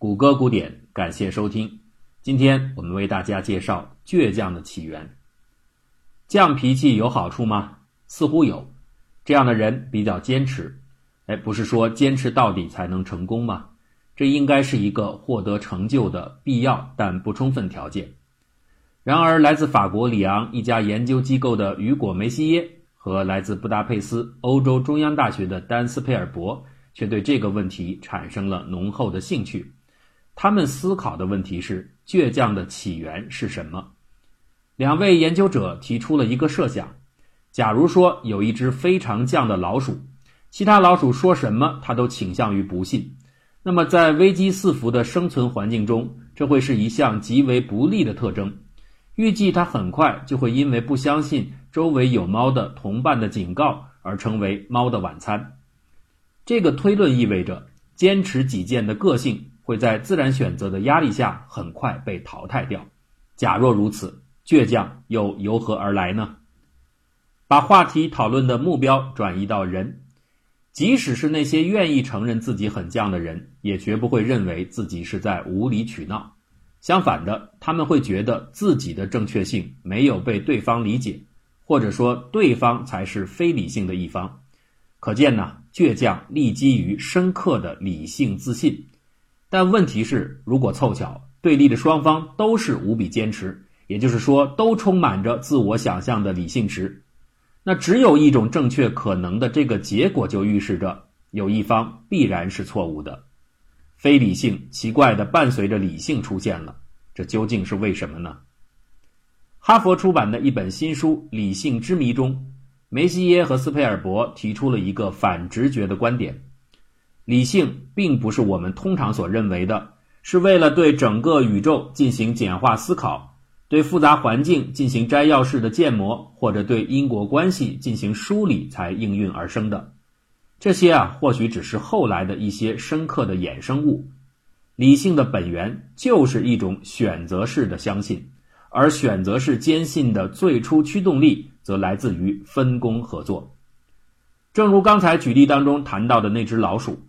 谷歌古典，感谢收听。今天我们为大家介绍倔强的起源。犟脾气有好处吗？似乎有。这样的人比较坚持。哎，不是说坚持到底才能成功吗？这应该是一个获得成就的必要但不充分条件。然而，来自法国里昂一家研究机构的雨果·梅西耶和来自布达佩斯欧洲中央大学的丹斯佩尔伯却对这个问题产生了浓厚的兴趣。他们思考的问题是：倔强的起源是什么？两位研究者提出了一个设想：假如说有一只非常犟的老鼠，其他老鼠说什么它都倾向于不信，那么在危机四伏的生存环境中，这会是一项极为不利的特征。预计它很快就会因为不相信周围有猫的同伴的警告而成为猫的晚餐。这个推论意味着坚持己见的个性。会在自然选择的压力下很快被淘汰掉。假若如此，倔强又由何而来呢？把话题讨论的目标转移到人，即使是那些愿意承认自己很犟的人，也绝不会认为自己是在无理取闹。相反的，他们会觉得自己的正确性没有被对方理解，或者说对方才是非理性的一方。可见呢，倔强立基于深刻的理性自信。但问题是，如果凑巧对立的双方都是无比坚持，也就是说都充满着自我想象的理性值，那只有一种正确可能的这个结果就预示着有一方必然是错误的。非理性奇怪的伴随着理性出现了，这究竟是为什么呢？哈佛出版的一本新书《理性之谜》中，梅西耶和斯佩尔伯提出了一个反直觉的观点。理性并不是我们通常所认为的，是为了对整个宇宙进行简化思考，对复杂环境进行摘要式的建模，或者对因果关系进行梳理才应运而生的。这些啊，或许只是后来的一些深刻的衍生物。理性的本源就是一种选择式的相信，而选择式坚信的最初驱动力则来自于分工合作。正如刚才举例当中谈到的那只老鼠。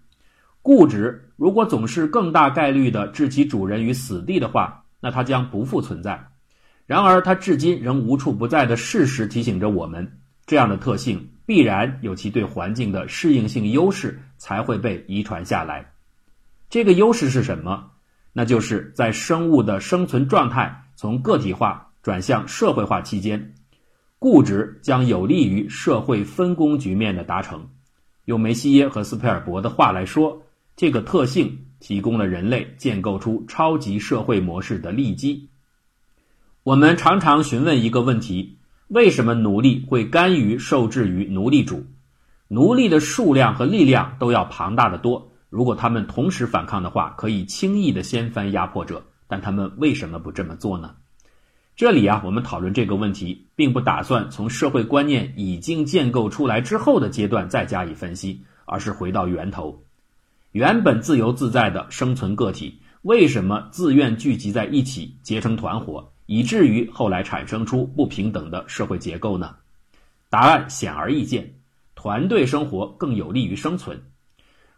固执如果总是更大概率的置其主人于死地的话，那它将不复存在。然而，它至今仍无处不在的事实提醒着我们，这样的特性必然有其对环境的适应性优势，才会被遗传下来。这个优势是什么？那就是在生物的生存状态从个体化转向社会化期间，固执将有利于社会分工局面的达成。用梅西耶和斯佩尔伯的话来说。这个特性提供了人类建构出超级社会模式的利基。我们常常询问一个问题：为什么奴隶会甘于受制于奴隶主？奴隶的数量和力量都要庞大的多。如果他们同时反抗的话，可以轻易的掀翻压迫者。但他们为什么不这么做呢？这里啊，我们讨论这个问题，并不打算从社会观念已经建构出来之后的阶段再加以分析，而是回到源头。原本自由自在的生存个体，为什么自愿聚集在一起结成团伙，以至于后来产生出不平等的社会结构呢？答案显而易见，团队生活更有利于生存。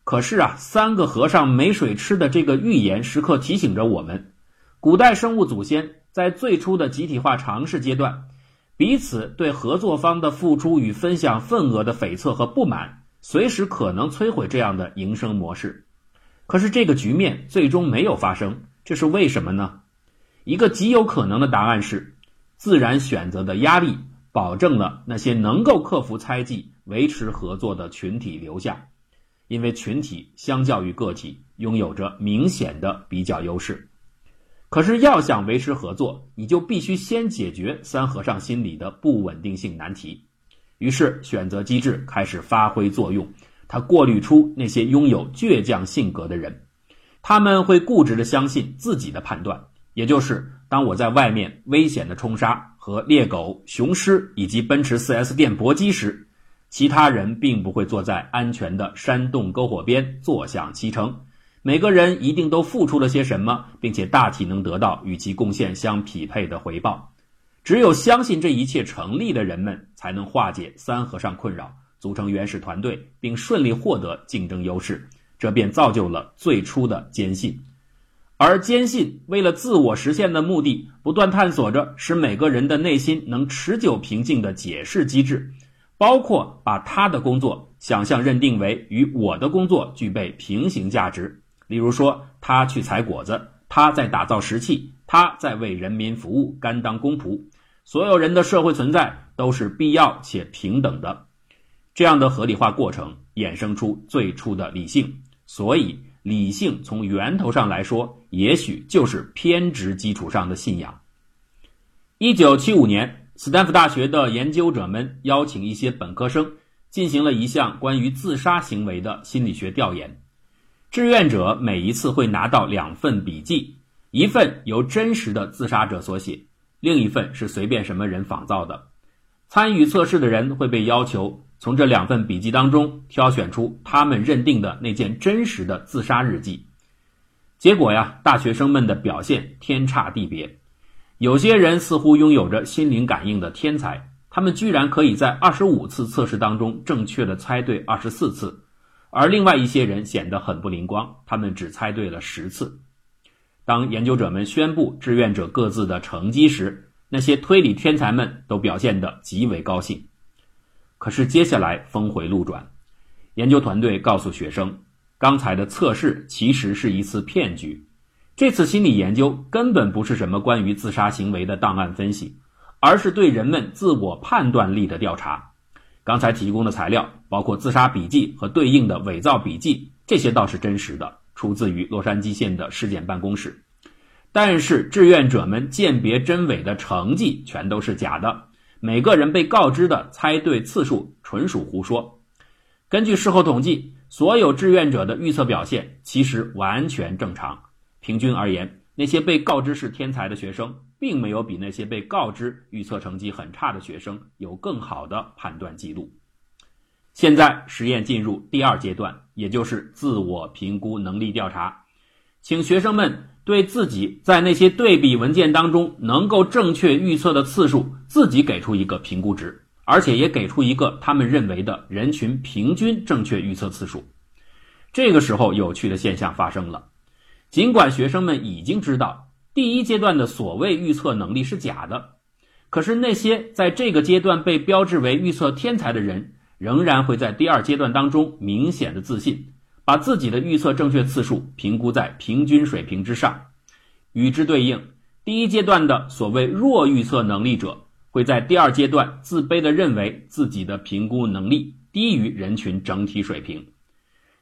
可是啊，三个和尚没水吃的这个寓言时刻提醒着我们：古代生物祖先在最初的集体化尝试阶段，彼此对合作方的付出与分享份额的悱恻和不满。随时可能摧毁这样的营生模式，可是这个局面最终没有发生，这是为什么呢？一个极有可能的答案是，自然选择的压力保证了那些能够克服猜忌、维持合作的群体留下，因为群体相较于个体拥有着明显的比较优势。可是要想维持合作，你就必须先解决三和尚心理的不稳定性难题。于是，选择机制开始发挥作用。它过滤出那些拥有倔强性格的人，他们会固执地相信自己的判断，也就是当我在外面危险的冲杀和猎狗、雄狮以及奔驰 4S 店搏击时，其他人并不会坐在安全的山洞篝火边坐享其成。每个人一定都付出了些什么，并且大体能得到与其贡献相匹配的回报。只有相信这一切成立的人们，才能化解三和尚困扰，组成原始团队，并顺利获得竞争优势。这便造就了最初的坚信。而坚信为了自我实现的目的，不断探索着使每个人的内心能持久平静的解释机制，包括把他的工作想象认定为与我的工作具备平行价值。例如说，他去采果子，他在打造石器，他在为人民服务，甘当公仆。所有人的社会存在都是必要且平等的。这样的合理化过程衍生出最初的理性，所以理性从源头上来说，也许就是偏执基础上的信仰。一九七五年，斯坦福大学的研究者们邀请一些本科生进行了一项关于自杀行为的心理学调研。志愿者每一次会拿到两份笔记，一份由真实的自杀者所写，另一份是随便什么人仿造的。参与测试的人会被要求。从这两份笔记当中挑选出他们认定的那件真实的自杀日记，结果呀，大学生们的表现天差地别。有些人似乎拥有着心灵感应的天才，他们居然可以在二十五次测试当中正确的猜对二十四次；而另外一些人显得很不灵光，他们只猜对了十次。当研究者们宣布志愿者各自的成绩时，那些推理天才们都表现得极为高兴。可是接下来峰回路转，研究团队告诉学生，刚才的测试其实是一次骗局。这次心理研究根本不是什么关于自杀行为的档案分析，而是对人们自我判断力的调查。刚才提供的材料包括自杀笔记和对应的伪造笔记，这些倒是真实的，出自于洛杉矶县的尸检办公室。但是志愿者们鉴别真伪的成绩全都是假的。每个人被告知的猜对次数纯属胡说。根据事后统计，所有志愿者的预测表现其实完全正常。平均而言，那些被告知是天才的学生，并没有比那些被告知预测成绩很差的学生有更好的判断记录。现在实验进入第二阶段，也就是自我评估能力调查，请学生们。对自己在那些对比文件当中能够正确预测的次数，自己给出一个评估值，而且也给出一个他们认为的人群平均正确预测次数。这个时候，有趣的现象发生了。尽管学生们已经知道第一阶段的所谓预测能力是假的，可是那些在这个阶段被标志为预测天才的人，仍然会在第二阶段当中明显的自信。把自己的预测正确次数评估在平均水平之上，与之对应，第一阶段的所谓弱预测能力者会在第二阶段自卑地认为自己的评估能力低于人群整体水平。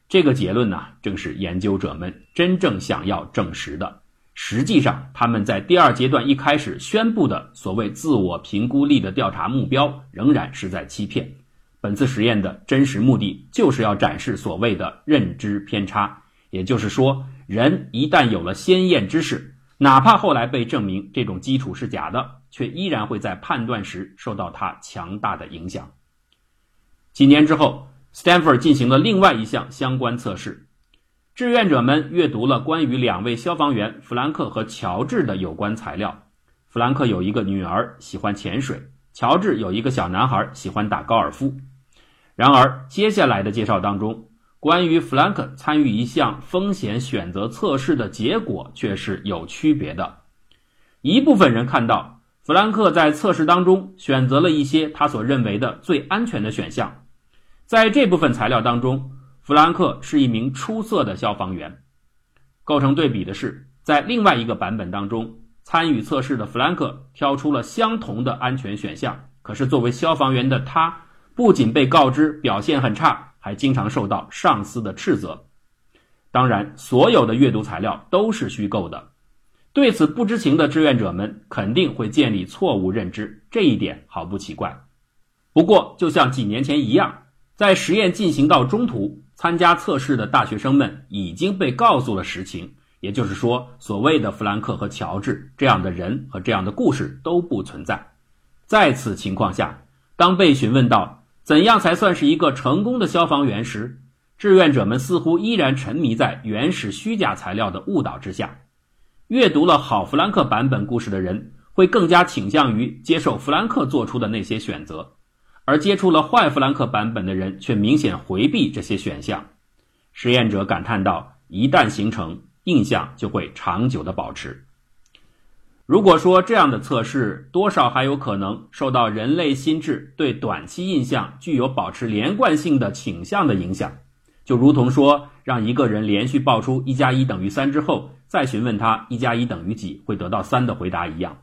这个结论呢，正是研究者们真正想要证实的。实际上，他们在第二阶段一开始宣布的所谓自我评估力的调查目标，仍然是在欺骗。本次实验的真实目的就是要展示所谓的认知偏差，也就是说，人一旦有了先验知识，哪怕后来被证明这种基础是假的，却依然会在判断时受到它强大的影响。几年之后，Stanford 进行了另外一项相关测试，志愿者们阅读了关于两位消防员弗兰克和乔治的有关材料。弗兰克有一个女儿，喜欢潜水；乔治有一个小男孩，喜欢打高尔夫。然而，接下来的介绍当中，关于弗兰克参与一项风险选择测试的结果却是有区别的。一部分人看到弗兰克在测试当中选择了一些他所认为的最安全的选项。在这部分材料当中，弗兰克是一名出色的消防员。构成对比的是，在另外一个版本当中，参与测试的弗兰克挑出了相同的安全选项，可是作为消防员的他。不仅被告知表现很差，还经常受到上司的斥责。当然，所有的阅读材料都是虚构的。对此不知情的志愿者们肯定会建立错误认知，这一点毫不奇怪。不过，就像几年前一样，在实验进行到中途，参加测试的大学生们已经被告诉了实情，也就是说，所谓的弗兰克和乔治这样的人和这样的故事都不存在。在此情况下，当被询问到，怎样才算是一个成功的消防员时，志愿者们似乎依然沉迷在原始虚假材料的误导之下。阅读了好弗兰克版本故事的人，会更加倾向于接受弗兰克做出的那些选择，而接触了坏弗兰克版本的人却明显回避这些选项。实验者感叹道：“一旦形成，印象就会长久的保持。如果说这样的测试多少还有可能受到人类心智对短期印象具有保持连贯性的倾向的影响，就如同说让一个人连续报出一加一等于三之后，再询问他一加一等于几会得到三的回答一样。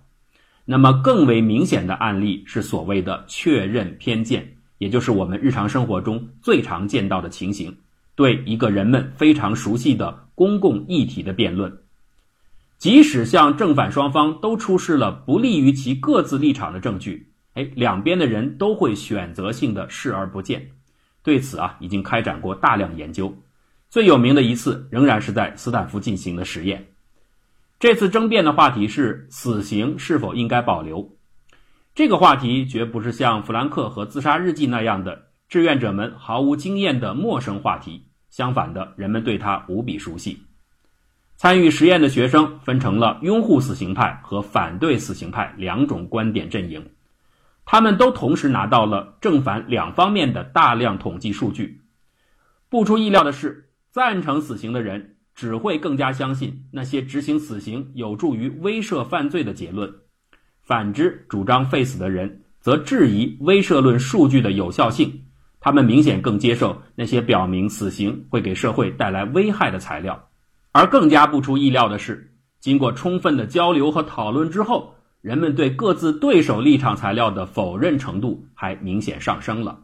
那么更为明显的案例是所谓的确认偏见，也就是我们日常生活中最常见到的情形，对一个人们非常熟悉的公共议题的辩论。即使向正反双方都出示了不利于其各自立场的证据，哎，两边的人都会选择性的视而不见。对此啊，已经开展过大量研究。最有名的一次仍然是在斯坦福进行的实验。这次争辩的话题是死刑是否应该保留。这个话题绝不是像弗兰克和自杀日记那样的志愿者们毫无经验的陌生话题，相反的，人们对它无比熟悉。参与实验的学生分成了拥护死刑派和反对死刑派两种观点阵营，他们都同时拿到了正反两方面的大量统计数据。不出意料的是，赞成死刑的人只会更加相信那些执行死刑有助于威慑犯罪的结论；反之，主张废死的人则质疑威慑论数据的有效性。他们明显更接受那些表明死刑会给社会带来危害的材料。而更加不出意料的是，经过充分的交流和讨论之后，人们对各自对手立场材料的否认程度还明显上升了。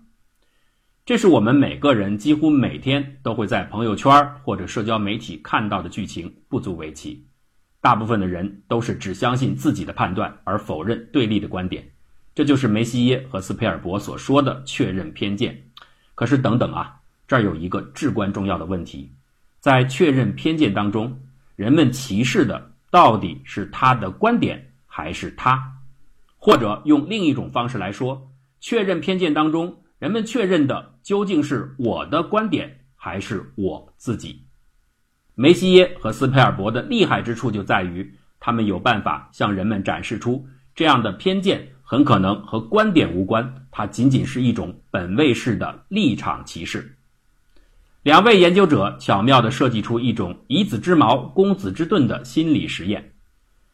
这是我们每个人几乎每天都会在朋友圈或者社交媒体看到的剧情，不足为奇。大部分的人都是只相信自己的判断，而否认对立的观点。这就是梅西耶和斯佩尔伯所说的确认偏见。可是，等等啊，这儿有一个至关重要的问题。在确认偏见当中，人们歧视的到底是他的观点还是他？或者用另一种方式来说，确认偏见当中，人们确认的究竟是我的观点还是我自己？梅西耶和斯佩尔伯的厉害之处就在于，他们有办法向人们展示出这样的偏见很可能和观点无关，它仅仅是一种本位式的立场歧视。两位研究者巧妙地设计出一种以子之矛攻子之盾的心理实验，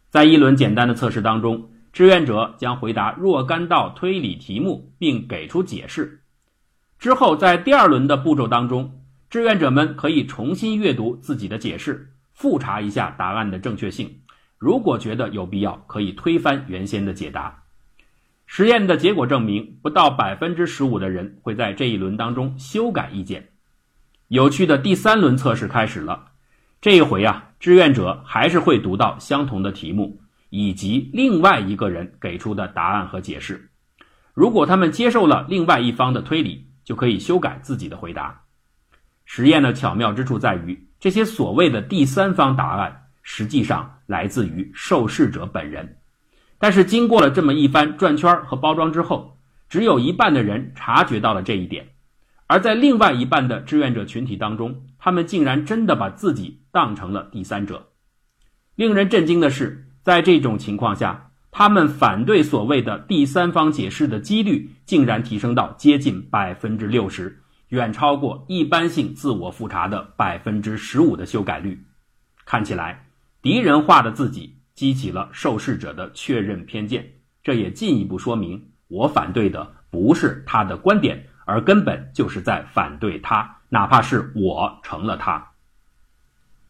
在一轮简单的测试当中，志愿者将回答若干道推理题目，并给出解释。之后，在第二轮的步骤当中，志愿者们可以重新阅读自己的解释，复查一下答案的正确性。如果觉得有必要，可以推翻原先的解答。实验的结果证明，不到百分之十五的人会在这一轮当中修改意见。有趣的第三轮测试开始了，这一回啊，志愿者还是会读到相同的题目以及另外一个人给出的答案和解释。如果他们接受了另外一方的推理，就可以修改自己的回答。实验的巧妙之处在于，这些所谓的第三方答案实际上来自于受试者本人，但是经过了这么一番转圈和包装之后，只有一半的人察觉到了这一点。而在另外一半的志愿者群体当中，他们竟然真的把自己当成了第三者。令人震惊的是，在这种情况下，他们反对所谓的第三方解释的几率竟然提升到接近百分之六十，远超过一般性自我复查的百分之十五的修改率。看起来，敌人化的自己激起了受试者的确认偏见，这也进一步说明，我反对的不是他的观点。而根本就是在反对他，哪怕是我成了他。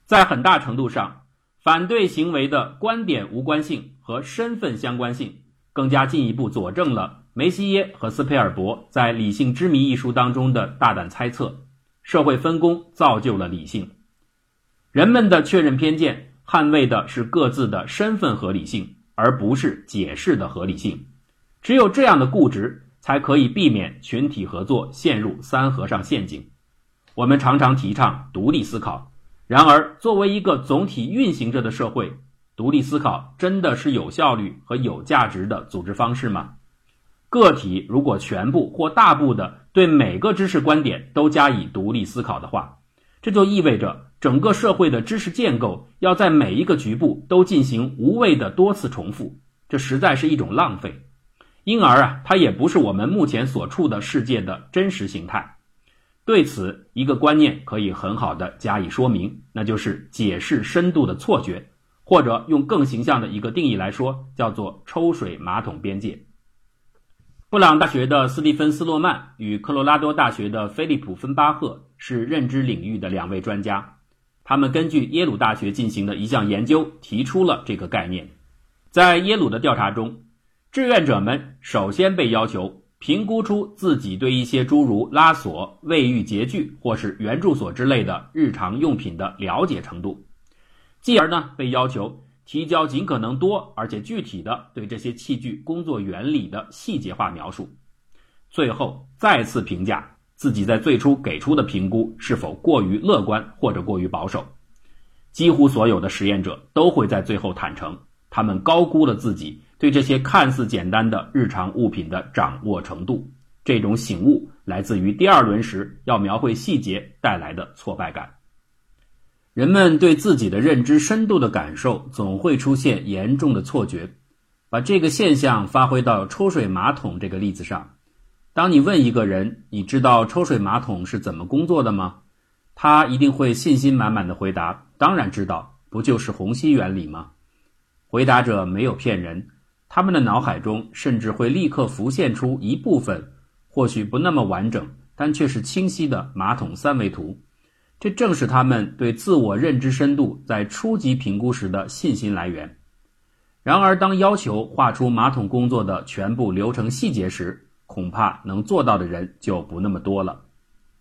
在很大程度上，反对行为的观点无关性和身份相关性，更加进一步佐证了梅西耶和斯佩尔伯在《理性之谜》一书当中的大胆猜测：社会分工造就了理性。人们的确认偏见，捍卫的是各自的身份合理性，而不是解释的合理性。只有这样的固执。才可以避免群体合作陷入三和尚陷阱。我们常常提倡独立思考，然而作为一个总体运行着的社会，独立思考真的是有效率和有价值的组织方式吗？个体如果全部或大部的对每个知识观点都加以独立思考的话，这就意味着整个社会的知识建构要在每一个局部都进行无谓的多次重复，这实在是一种浪费。因而啊，它也不是我们目前所处的世界的真实形态。对此，一个观念可以很好的加以说明，那就是解释深度的错觉，或者用更形象的一个定义来说，叫做抽水马桶边界。布朗大学的斯蒂芬斯洛曼与科罗拉多大学的菲利普芬巴赫是认知领域的两位专家，他们根据耶鲁大学进行的一项研究提出了这个概念。在耶鲁的调查中，志愿者们首先被要求评估出自己对一些诸如拉锁、卫浴洁具或是圆柱锁之类的日常用品的了解程度，继而呢被要求。提交尽可能多而且具体的对这些器具工作原理的细节化描述，最后再次评价自己在最初给出的评估是否过于乐观或者过于保守。几乎所有的实验者都会在最后坦诚，他们高估了自己对这些看似简单的日常物品的掌握程度。这种醒悟来自于第二轮时要描绘细节带来的挫败感。人们对自己的认知深度的感受总会出现严重的错觉。把这个现象发挥到抽水马桶这个例子上，当你问一个人：“你知道抽水马桶是怎么工作的吗？”他一定会信心满满的回答：“当然知道，不就是虹吸原理吗？”回答者没有骗人，他们的脑海中甚至会立刻浮现出一部分，或许不那么完整，但却是清晰的马桶三维图。这正是他们对自我认知深度在初级评估时的信心来源。然而，当要求画出马桶工作的全部流程细节时，恐怕能做到的人就不那么多了。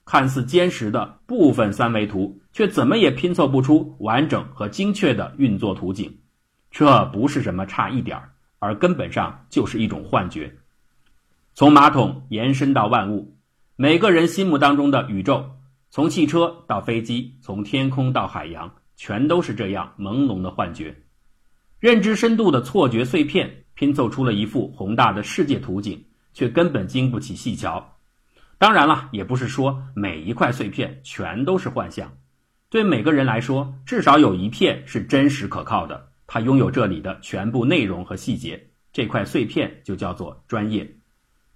看似坚实的部分三维图，却怎么也拼凑不出完整和精确的运作图景。这不是什么差一点儿，而根本上就是一种幻觉。从马桶延伸到万物，每个人心目当中的宇宙。从汽车到飞机，从天空到海洋，全都是这样朦胧的幻觉。认知深度的错觉碎片拼凑出了一幅宏大的世界图景，却根本经不起细瞧。当然了，也不是说每一块碎片全都是幻象。对每个人来说，至少有一片是真实可靠的，他拥有这里的全部内容和细节。这块碎片就叫做专业。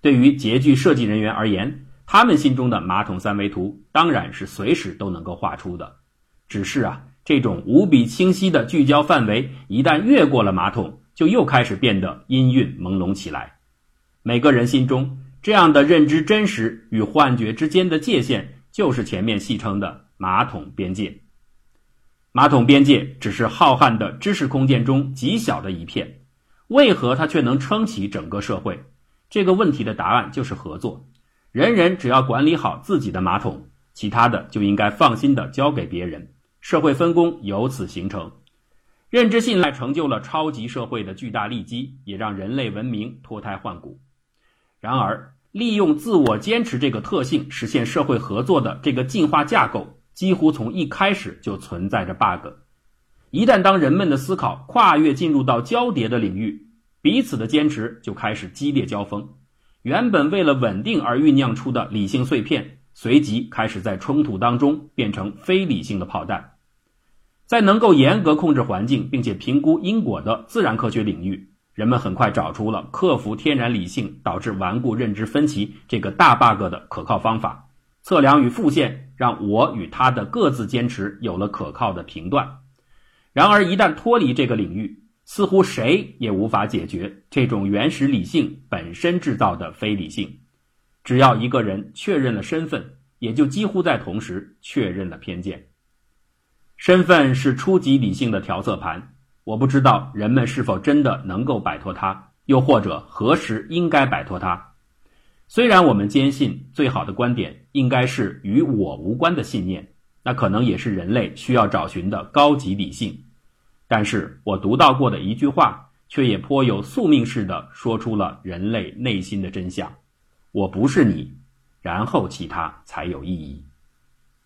对于洁具设计人员而言。他们心中的马桶三维图当然是随时都能够画出的，只是啊，这种无比清晰的聚焦范围一旦越过了马桶，就又开始变得阴郁朦胧起来。每个人心中这样的认知真实与幻觉之间的界限，就是前面戏称的马桶边界。马桶边界只是浩瀚的知识空间中极小的一片，为何它却能撑起整个社会？这个问题的答案就是合作。人人只要管理好自己的马桶，其他的就应该放心的交给别人，社会分工由此形成。认知信赖成就了超级社会的巨大利基，也让人类文明脱胎换骨。然而，利用自我坚持这个特性实现社会合作的这个进化架构，几乎从一开始就存在着 bug。一旦当人们的思考跨越进入到交叠的领域，彼此的坚持就开始激烈交锋。原本为了稳定而酝酿出的理性碎片，随即开始在冲突当中变成非理性的炮弹。在能够严格控制环境并且评估因果的自然科学领域，人们很快找出了克服天然理性导致顽固认知分歧这个大 bug 的可靠方法。测量与复现让我与他的各自坚持有了可靠的评断。然而，一旦脱离这个领域，似乎谁也无法解决这种原始理性本身制造的非理性。只要一个人确认了身份，也就几乎在同时确认了偏见。身份是初级理性的调色盘，我不知道人们是否真的能够摆脱它，又或者何时应该摆脱它。虽然我们坚信最好的观点应该是与我无关的信念，那可能也是人类需要找寻的高级理性。但是我读到过的一句话，却也颇有宿命似的说出了人类内心的真相：我不是你，然后其他才有意义。